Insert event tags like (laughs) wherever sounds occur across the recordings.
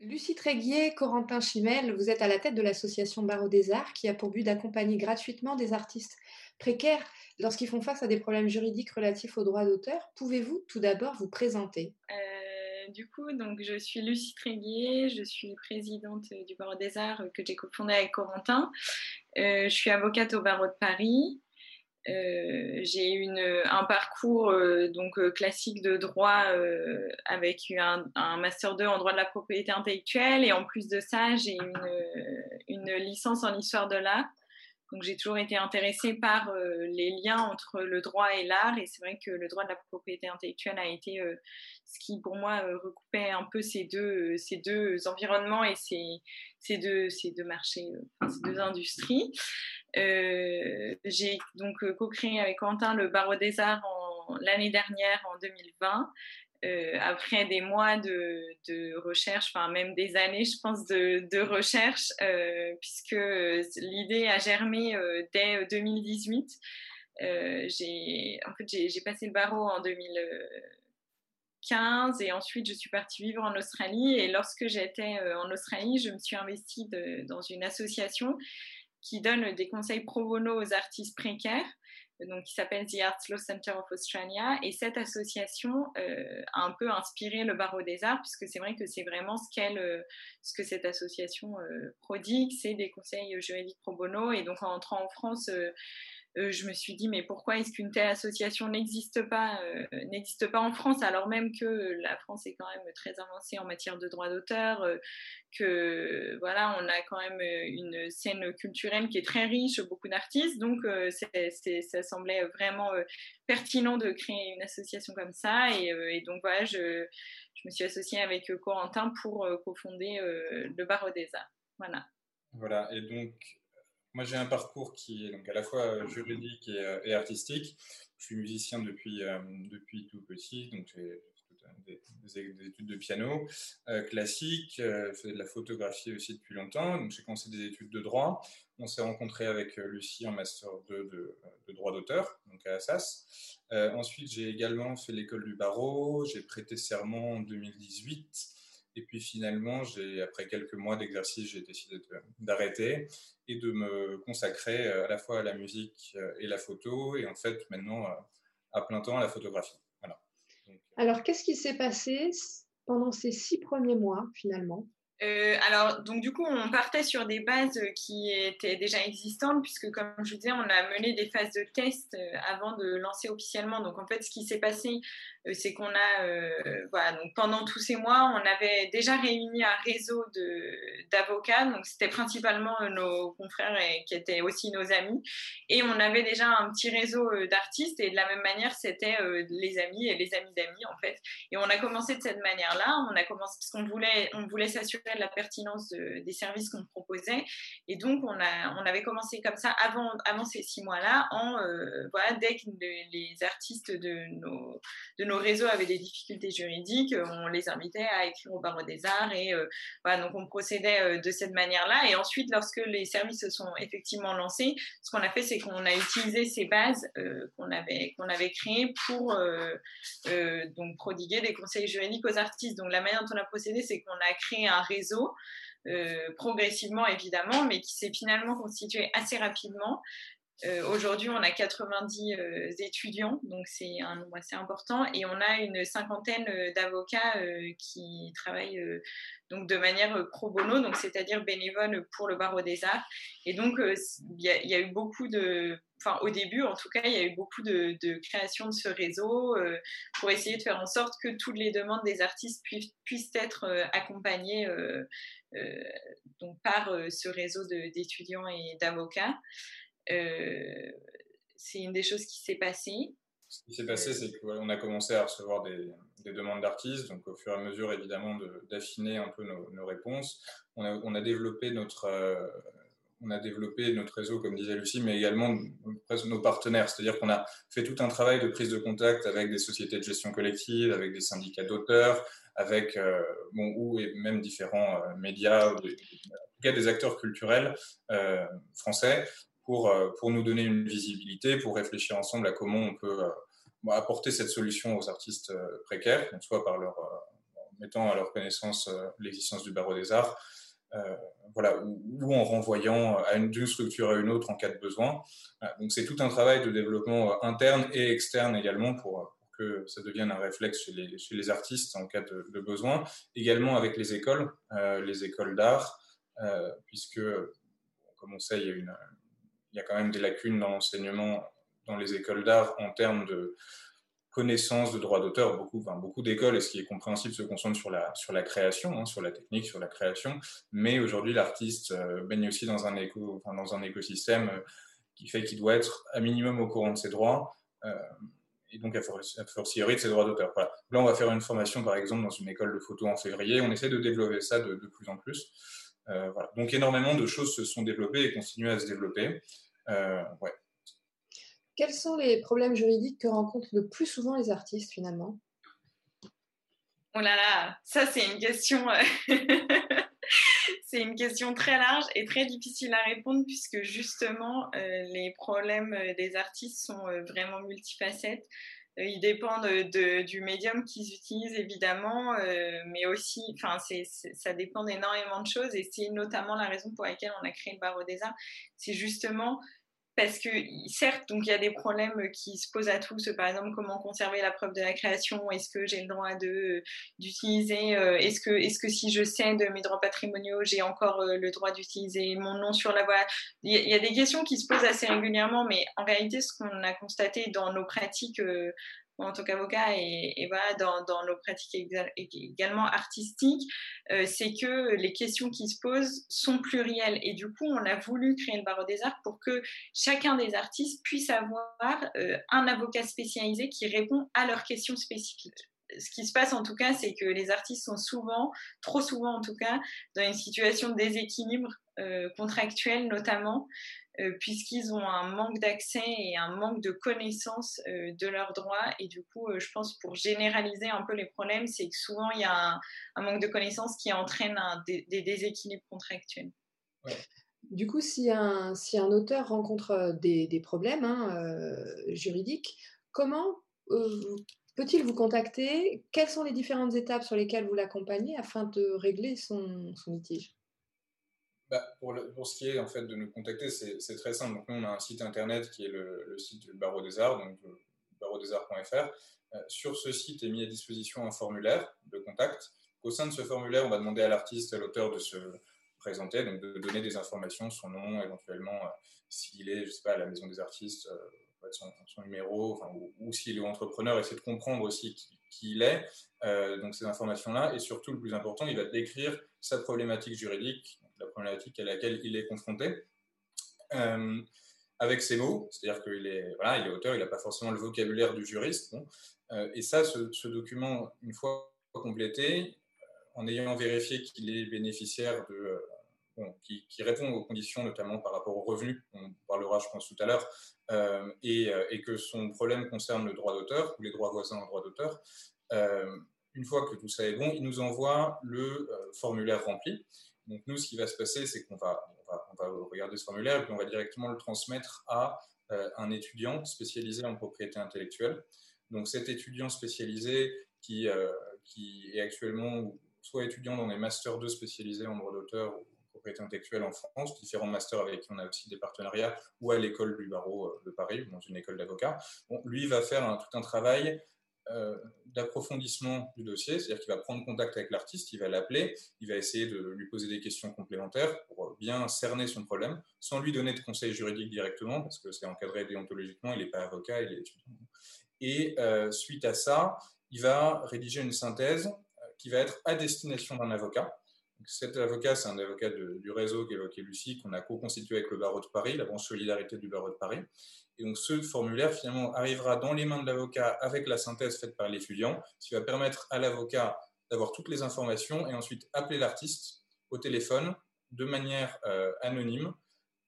Lucie Tréguier, Corentin Chimel, vous êtes à la tête de l'association Barreau des Arts qui a pour but d'accompagner gratuitement des artistes précaires lorsqu'ils font face à des problèmes juridiques relatifs aux droits d'auteur. Pouvez-vous tout d'abord vous présenter? Euh, Du coup, donc, je suis Lucie Tréguier, je suis présidente du Barreau des Arts que j'ai cofondé avec Corentin. Euh, je suis avocate au Barreau de Paris. Euh, j'ai une un parcours euh, donc euh, classique de droit avec un, master 2 en droit de la propriété intellectuelle. Et en plus de ça j'ai une, une licence en histoire de l'art. Donc j'ai toujours été intéressée par les liens entre le droit et l'art. Et c'est vrai que le droit de la propriété intellectuelle a été ce qui pour moi recoupait un peu ces deux, ces deux environnements et ces, ces, deux, ces deux marchés, ces deux industries. Euh, j'ai donc co-créé avec Quentin le Barreau des Arts l'année dernière, en 2020. Euh, après des mois de, recherche, enfin même des années, je pense, de, recherche, euh, puisque l'idée a germé euh, dès 2018. Euh, j'ai, en fait, j'ai passé le barreau en 2015 et ensuite je suis partie vivre en Australie. Et lorsque j'étais en Australie, je me suis investie dans une association qui donne des conseils pro bono aux artistes précaires, donc qui s'appelle The Arts Law Center of Australia. Et cette association euh, a un peu inspiré le barreau des arts, puisque c'est vrai que c'est vraiment ce, qu'elle, euh, ce que cette association euh, prodigue, c'est des conseils juridiques pro bono. Et donc en entrant en France, je me suis dit mais pourquoi est-ce qu'une telle association n'existe pas euh, n'existe pas en France alors même que la France est quand même très avancée en matière de droit d'auteur euh, que voilà on a quand même une scène culturelle qui est très riche beaucoup d'artistes donc ça semblait vraiment pertinent de créer une association comme ça et, et donc voilà je, je, me suis associée avec Corentin pour cofonder le Barreau des Arts. Voilà. Voilà et donc moi, j'ai un parcours qui est donc à la fois euh, juridique et, euh, et artistique. Je suis musicien depuis, euh, depuis tout petit, donc j'ai des, des, études de piano euh, classique, je faisais de la photographie aussi depuis longtemps, donc j'ai commencé des études de droit. On s'est rencontré avec Lucie en master 2 de, de droit d'auteur, donc à Assas. Euh, ensuite, j'ai également fait l'école du barreau, j'ai prêté serment en 2018. Et puis finalement, après quelques mois d'exercice, j'ai décidé d'arrêter et de me consacrer euh, à la fois à la musique euh, et la photo, et en fait maintenant euh, à plein temps à la photographie. Alors, qu'est-ce qui s'est passé pendant ces six premiers mois finalement? Euh, alors, donc du coup, on partait sur des bases qui étaient déjà existantes, puisque comme je vous disais, on a mené des phases de test avant de lancer officiellement. Donc en fait, ce qui s'est passé euh, c'est qu'on a, euh, voilà, donc pendant tous ces mois, on avait déjà réuni un réseau d'avocats, donc c'était principalement euh, nos confrères et qui étaient aussi nos amis, et on avait déjà un petit réseau d'artistes, et de la même manière, c'était les amis et les amis d'amis, en fait. Et on a commencé de cette manière-là, on a commencé parce qu'on voulait, on voulait s'assurer la pertinence de, des services qu'on proposait, et donc on, a, on avait commencé comme ça avant, avant ces six mois-là, en, voilà, dès que les artistes de nos, de nos réseaux avaient des difficultés juridiques, euh, on les invitait à écrire au barreau des arts et euh, voilà, donc on procédait euh, de cette manière-là. Et ensuite, lorsque les services se sont effectivement lancés, ce qu'on a fait, c'est qu'on a utilisé ces bases qu'on avait qu'on avait créées pour donc prodiguer des conseils juridiques aux artistes. Donc la manière dont on a procédé, c'est qu'on a créé un réseau. Progressivement évidemment, mais qui s'est finalement constitué assez rapidement euh, Aujourd'hui, on a 90 euh, étudiants, donc c'est un nombre assez important, et on a une cinquantaine euh, d'avocats qui travaillent donc de manière pro bono, donc c'est-à-dire bénévole pour le barreau des arts. Et donc, il y, a eu beaucoup de, enfin au début en tout cas, il y a eu beaucoup de, de création de ce réseau pour essayer de faire en sorte que toutes les demandes des artistes puissent, puissent être accompagnées donc par ce réseau d'étudiants et d'avocats. Euh, c'est une des choses qui s'est passée. Ce qui s'est passé, c'est qu'on a commencé à recevoir des, des demandes d'artistes, donc au fur et à mesure, évidemment, d'affiner un peu nos, nos réponses. On a, on a, développé notre, euh, on a développé notre réseau, comme disait Lucie, mais également nos partenaires. C'est-à-dire qu'on a fait tout un travail de prise de contact avec des sociétés de gestion collective, avec des syndicats d'auteurs, avec euh, bon, ou et même différents euh, médias, en tout cas des acteurs culturels euh, français pour, euh, pour nous donner une visibilité, pour réfléchir ensemble à comment on peut euh, apporter cette solution aux artistes euh, précaires, soit par leur mettant à leur connaissance l'existence du barreau des arts, voilà, ou, en renvoyant d'une structure à une autre en cas de besoin. donc c'est tout un travail de développement interne et externe également pour, que ça devienne un réflexe chez les, artistes en cas de, besoin. Également avec les écoles, les écoles d'art, puisque, comme on sait, il y a une il y a quand même des lacunes dans l'enseignement dans les écoles d'art en termes de connaissance de droits d'auteur. Beaucoup, beaucoup d'écoles, et ce qui est compréhensible, se concentrent sur la, sur la création, hein, sur la technique, sur la création. Mais aujourd'hui, l'artiste euh, baigne aussi dans un, éco, dans un écosystème euh, qui fait qu'il doit être à minimum au courant de ses droits. Euh, et donc à fortiori de ses droits d'auteur. Là, on va faire une formation, par exemple, dans une école de photo en février. On essaie de développer ça de plus en plus. Euh, voilà. Donc énormément de choses se sont développées et continuent à se développer. Euh, ouais. Quels sont les problèmes juridiques que rencontrent le plus souvent les artistes finalement? Oh là là, ça c'est une question, euh, (laughs) c'est une question très large et très difficile à répondre puisque justement les problèmes des artistes sont vraiment multifacettes. Euh, ils dépendent de, du médium qu'ils utilisent évidemment, euh, mais aussi, ça dépend d'énormément de choses et c'est notamment la raison pour laquelle on a créé le barreau des arts. C'est justement parce que certes, donc il y a des problèmes qui se posent à tous, par exemple comment conserver la preuve de la création, est-ce que j'ai le droit de d'utiliser, euh, est-ce que est-ce que si je cède mes droits patrimoniaux, j'ai encore le droit d'utiliser mon nom sur la voie? Il y, a des questions qui se posent assez régulièrement, mais en réalité, ce qu'on a constaté dans nos pratiques en tant qu'avocat et, voilà, dans, nos pratiques également artistiques, euh, c'est que les questions qui se posent sont plurielles. Et du coup, on a voulu créer le barreau des arts pour que chacun des artistes puisse avoir euh, un avocat spécialisé qui répond à leurs questions spécifiques ce qui se passe en tout cas, c'est que les artistes sont souvent, trop souvent en tout cas, dans une situation de déséquilibre euh, contractuel notamment, puisqu'ils ont un manque d'accès et un manque de connaissance euh, de leurs droits. Et du coup, euh, je pense pour généraliser un peu les problèmes, c'est que souvent il y a un, manque de connaissance qui entraîne des, déséquilibres contractuels. Du coup, si un, si un auteur rencontre des, des problèmes hein, juridiques, comment peut-il vous contacter? Quelles sont les différentes étapes sur lesquelles vous l'accompagnez afin de régler son, son litige? Bah, pour, ce qui est en fait de nous contacter, c'est très simple. Donc, nous, on a un site internet qui est le, site du Barreau des Arts, donc barreaudesarts.fr. Euh, sur ce site est mis à disposition un formulaire de contact. Au sein de ce formulaire, on va demander à l'artiste, à l'auteur de se présenter, donc de donner des informations, son nom, éventuellement euh, s'il est, je sais pas, à la maison des artistes, euh, son, numéro, ou, s'il est entrepreneur, essayer de comprendre aussi qui, qui il est, donc ces informations-là, et surtout le plus important, il va décrire sa problématique juridique, la problématique à laquelle il est confronté. Euh, avec ses mots, c'est-à-dire qu'il est, voilà, il est auteur, il n'a pas forcément le vocabulaire du juriste. Euh, et ça, ce, document, une fois complété, euh, en ayant vérifié qu'il est bénéficiaire de, qui, répond aux conditions, notamment par rapport aux revenus, on parlera, je pense, tout à l'heure, et, et, que son problème concerne le droit d'auteur ou les droits voisins en droit d'auteur, une fois que tout ça est bon, il nous envoie le formulaire rempli. Donc nous, ce qui va se passer, c'est qu'on va, regarder ce formulaire et puis on va directement le transmettre à euh, un étudiant spécialisé en propriété intellectuelle. Donc cet étudiant spécialisé qui, euh, qui est actuellement soit étudiant dans les masters 2 spécialisés en droit d'auteur ou propriété intellectuelle en France, différents masters avec qui on a aussi des partenariats, ou à l'école du barreau euh, de Paris, dans une école d'avocats. Bon, lui va faire tout un travail d'approfondissement du dossier, c'est-à-dire qu'il va prendre contact avec l'artiste, il va l'appeler, il va essayer de lui poser des questions complémentaires pour bien cerner son problème, sans lui donner de conseils juridiques directement, parce que c'est encadré déontologiquement, il n'est pas avocat, il est étudiant. Et euh, suite à ça, il va rédiger une synthèse euh, qui va être à destination d'un avocat. Cet avocat, c'est un avocat du réseau qu'évoquait Lucie, qu'on a co-constitué avec le barreau de Paris, la branche solidarité du barreau de Paris. Et donc ce formulaire finalement arrivera dans les mains de l'avocat avec la synthèse faite par l'étudiant, ce qui va permettre à l'avocat d'avoir toutes les informations et ensuite appeler l'artiste au téléphone de manière euh, anonyme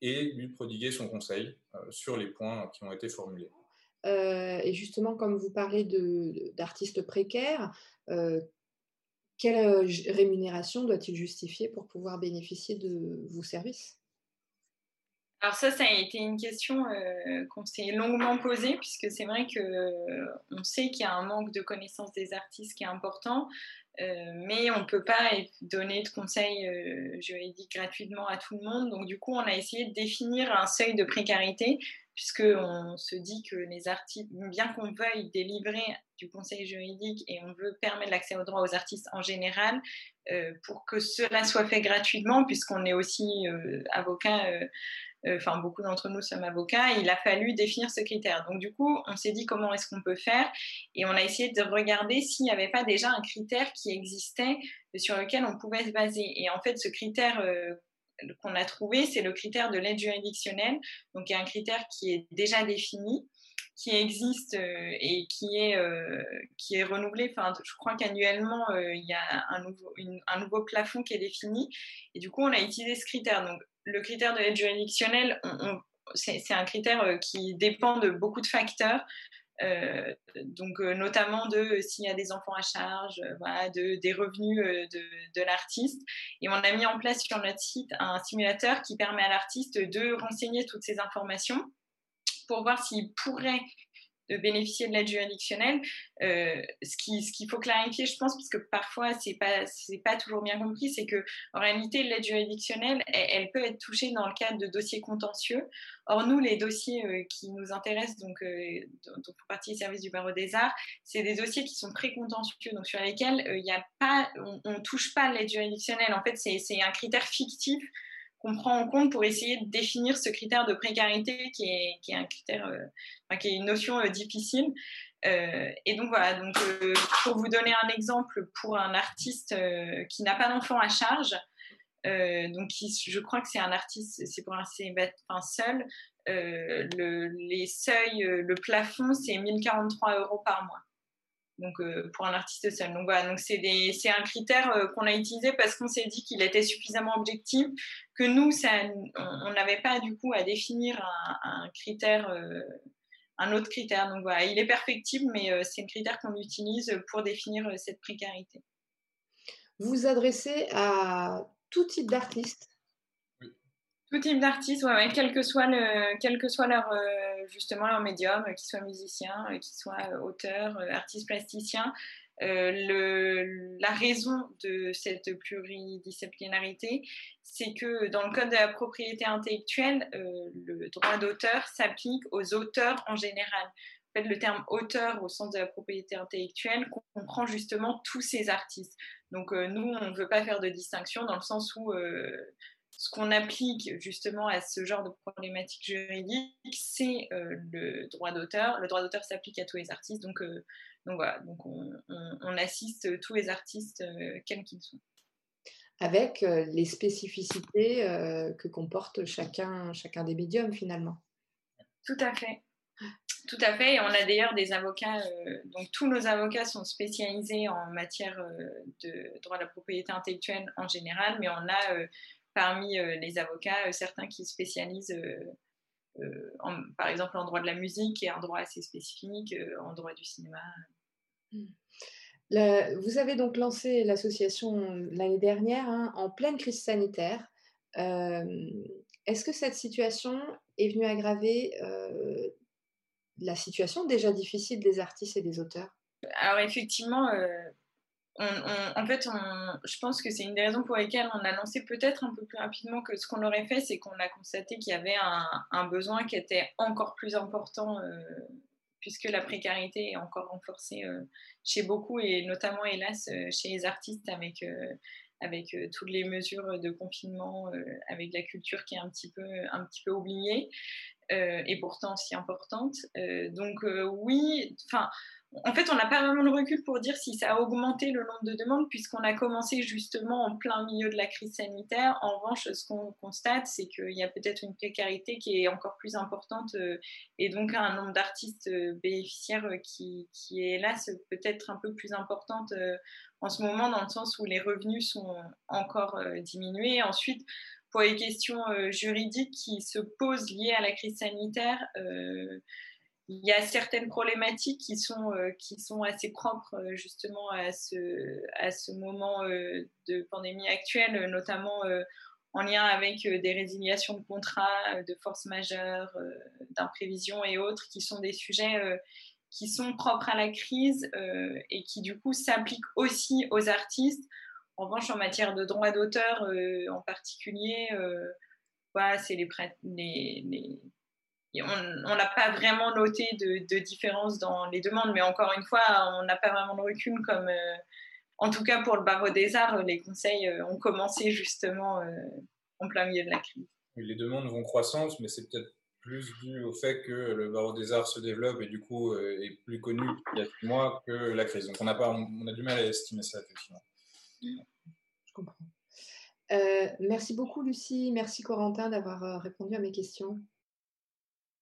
et lui prodiguer son conseil euh, sur les points qui ont été formulés. Euh, et justement, comme vous parlez d'artistes précaires, quelle rémunération doit-il justifier pour pouvoir bénéficier de vos services? Alors ça, ça a été une question euh, qu'on s'est longuement posée, puisque c'est vrai qu'on euh, sait qu'il y a un manque de connaissances des artistes qui est important, euh, mais on ne peut pas donner de conseils juridiques gratuitement à tout le monde. Donc du coup, on a essayé de définir un seuil de précarité, puisqu'on se dit que les artistes, bien qu'on veuille délivrer du conseil juridique et on veut permettre l'accès aux droits aux artistes en général, pour que cela soit fait gratuitement, puisqu'on est aussi avocat euh, enfin beaucoup d'entre nous sommes avocats, il a fallu définir ce critère. Donc du coup, on s'est dit comment est-ce qu'on peut faire et on a essayé de regarder s'il n'y avait pas déjà un critère qui existait sur lequel on pouvait se baser. Et en fait, ce critère euh, qu'on a trouvé, c'est le critère de l'aide juridictionnelle, donc il y a un critère qui est déjà défini qui existe euh, et qui est, qui est renouvelé. Enfin, je crois qu'annuellement, il y a un nouveau, un nouveau plafond qui est défini. Et du coup, on a utilisé ce critère. Donc, le critère de l'aide juridictionnelle, c'est un critère euh, qui dépend de beaucoup de facteurs. Euh, donc euh, notamment de s'il y a des enfants à charge, de, des revenus de, de l'artiste. Et on a mis en place sur notre site un simulateur qui permet à l'artiste de renseigner toutes ces informations pour voir s'il pourrait de bénéficier de l'aide juridictionnelle. Euh, ce qu'il ce faut clarifier, je pense, puisque parfois c'est pas c'est pas toujours bien compris, c'est que en réalité l'aide juridictionnelle, elle, peut être touchée dans le cadre de dossiers contentieux. Or nous, les dossiers euh, qui nous intéressent, donc euh, dont pour partie service du barreau des arts, c'est des dossiers qui sont précontentieux, donc sur lesquels il y a pas, on, ne touche pas l'aide juridictionnelle. En fait, c'est un critère fictif qu'on prend en compte pour essayer de définir ce critère de précarité qui est, qui est un critère, euh, qui est une notion euh, difficile. Euh, et donc voilà, donc, pour vous donner un exemple, pour un artiste qui n'a pas d'enfant à charge, donc je crois que c'est un artiste, c'est pour un enfin, seul, le, les seuils, le plafond, c'est 1043 euros par mois donc euh, pour un artiste seul. Donc voilà, donc c'est un critère euh, qu'on a utilisé parce qu'on s'est dit qu'il était suffisamment objectif, que nous, ça, on n'avait pas du coup à définir un, critère, euh, un autre critère. Donc voilà, il est perfectible, mais c'est un critère qu'on utilise pour définir cette précarité. Vous vous adressez à tout type d'artistes tout type d'artistes, ouais, quel que soit le, quel que soit leur euh, justement leur médium, qu'ils soient musiciens, euh, qu'ils soient euh, auteurs, artistes plasticiens. la raison de cette pluridisciplinarité, c'est que dans le code de la propriété intellectuelle, le droit d'auteur s'applique aux auteurs en général. En fait, le terme auteur au sens de la propriété intellectuelle comprend justement tous ces artistes. Donc nous, on ne veut pas faire de distinction dans le sens où ce qu'on applique justement à ce genre de problématique juridique, c'est euh, le droit d'auteur. Le droit d'auteur s'applique à tous les artistes, donc, euh, donc voilà, donc on, assiste tous les artistes, euh, quels qu'ils soient. Avec les spécificités que comporte chacun, chacun des médiums finalement. Tout à fait. Tout à fait. Et on a d'ailleurs des avocats, donc tous nos avocats sont spécialisés en matière de droit de la propriété intellectuelle en général, mais on a parmi euh, les avocats, euh, certains qui spécialisent euh, par exemple en droit de la musique et en droit assez spécifique, en droit du cinéma. Hmm. vous avez donc lancé l'association l'année dernière hein, en pleine crise sanitaire. Est-ce que cette situation est venue aggraver la situation déjà difficile des artistes et des auteurs? Alors effectivement, en fait, je pense que c'est une des raisons pour lesquelles on a lancé peut-être un peu plus rapidement que ce qu'on aurait fait, c'est qu'on a constaté qu'il y avait un, besoin qui était encore plus important, euh, puisque la précarité est encore renforcée euh, chez beaucoup, et notamment, hélas, euh, chez les artistes avec, avec toutes les mesures de confinement, avec la culture qui est un petit peu, un petit peu oubliée, et pourtant si importante. donc oui, enfin en fait, on n'a pas vraiment le recul pour dire si ça a augmenté le nombre de demandes, puisqu'on a commencé justement en plein milieu de la crise sanitaire. En revanche, ce qu'on constate, c'est qu'il y a peut-être une précarité qui est encore plus importante euh, et donc un nombre d'artistes euh, bénéficiaires euh, qui, est là, peut-être un peu plus importante en ce moment, dans le sens où les revenus sont encore diminués. Ensuite, pour les questions juridiques qui se posent liées à la crise sanitaire, il y a certaines problématiques qui sont, euh, qui sont assez propres euh, justement à ce, à ce moment euh, de pandémie actuelle, notamment en lien avec des résiliations de contrats, de force majeure, d'imprévision et autres, qui sont des sujets qui sont propres à la crise et qui du coup s'appliquent aussi aux artistes. En revanche, en matière de droit d'auteur en particulier, voilà, c'est les, les on n'a pas vraiment noté de, différence dans les demandes, mais encore une fois, on n'a pas vraiment de recul comme, euh, en tout cas pour le barreau des arts, les conseils euh, ont commencé justement euh, en plein milieu de la crise. les demandes vont croissance, mais c'est peut-être plus dû au fait que le barreau des arts se développe et du coup est plus connu il y a six mois que la crise. Donc on a, pas, on a du mal à estimer ça effectivement. Je comprends. merci beaucoup Lucie, merci Corentin d'avoir répondu à mes questions.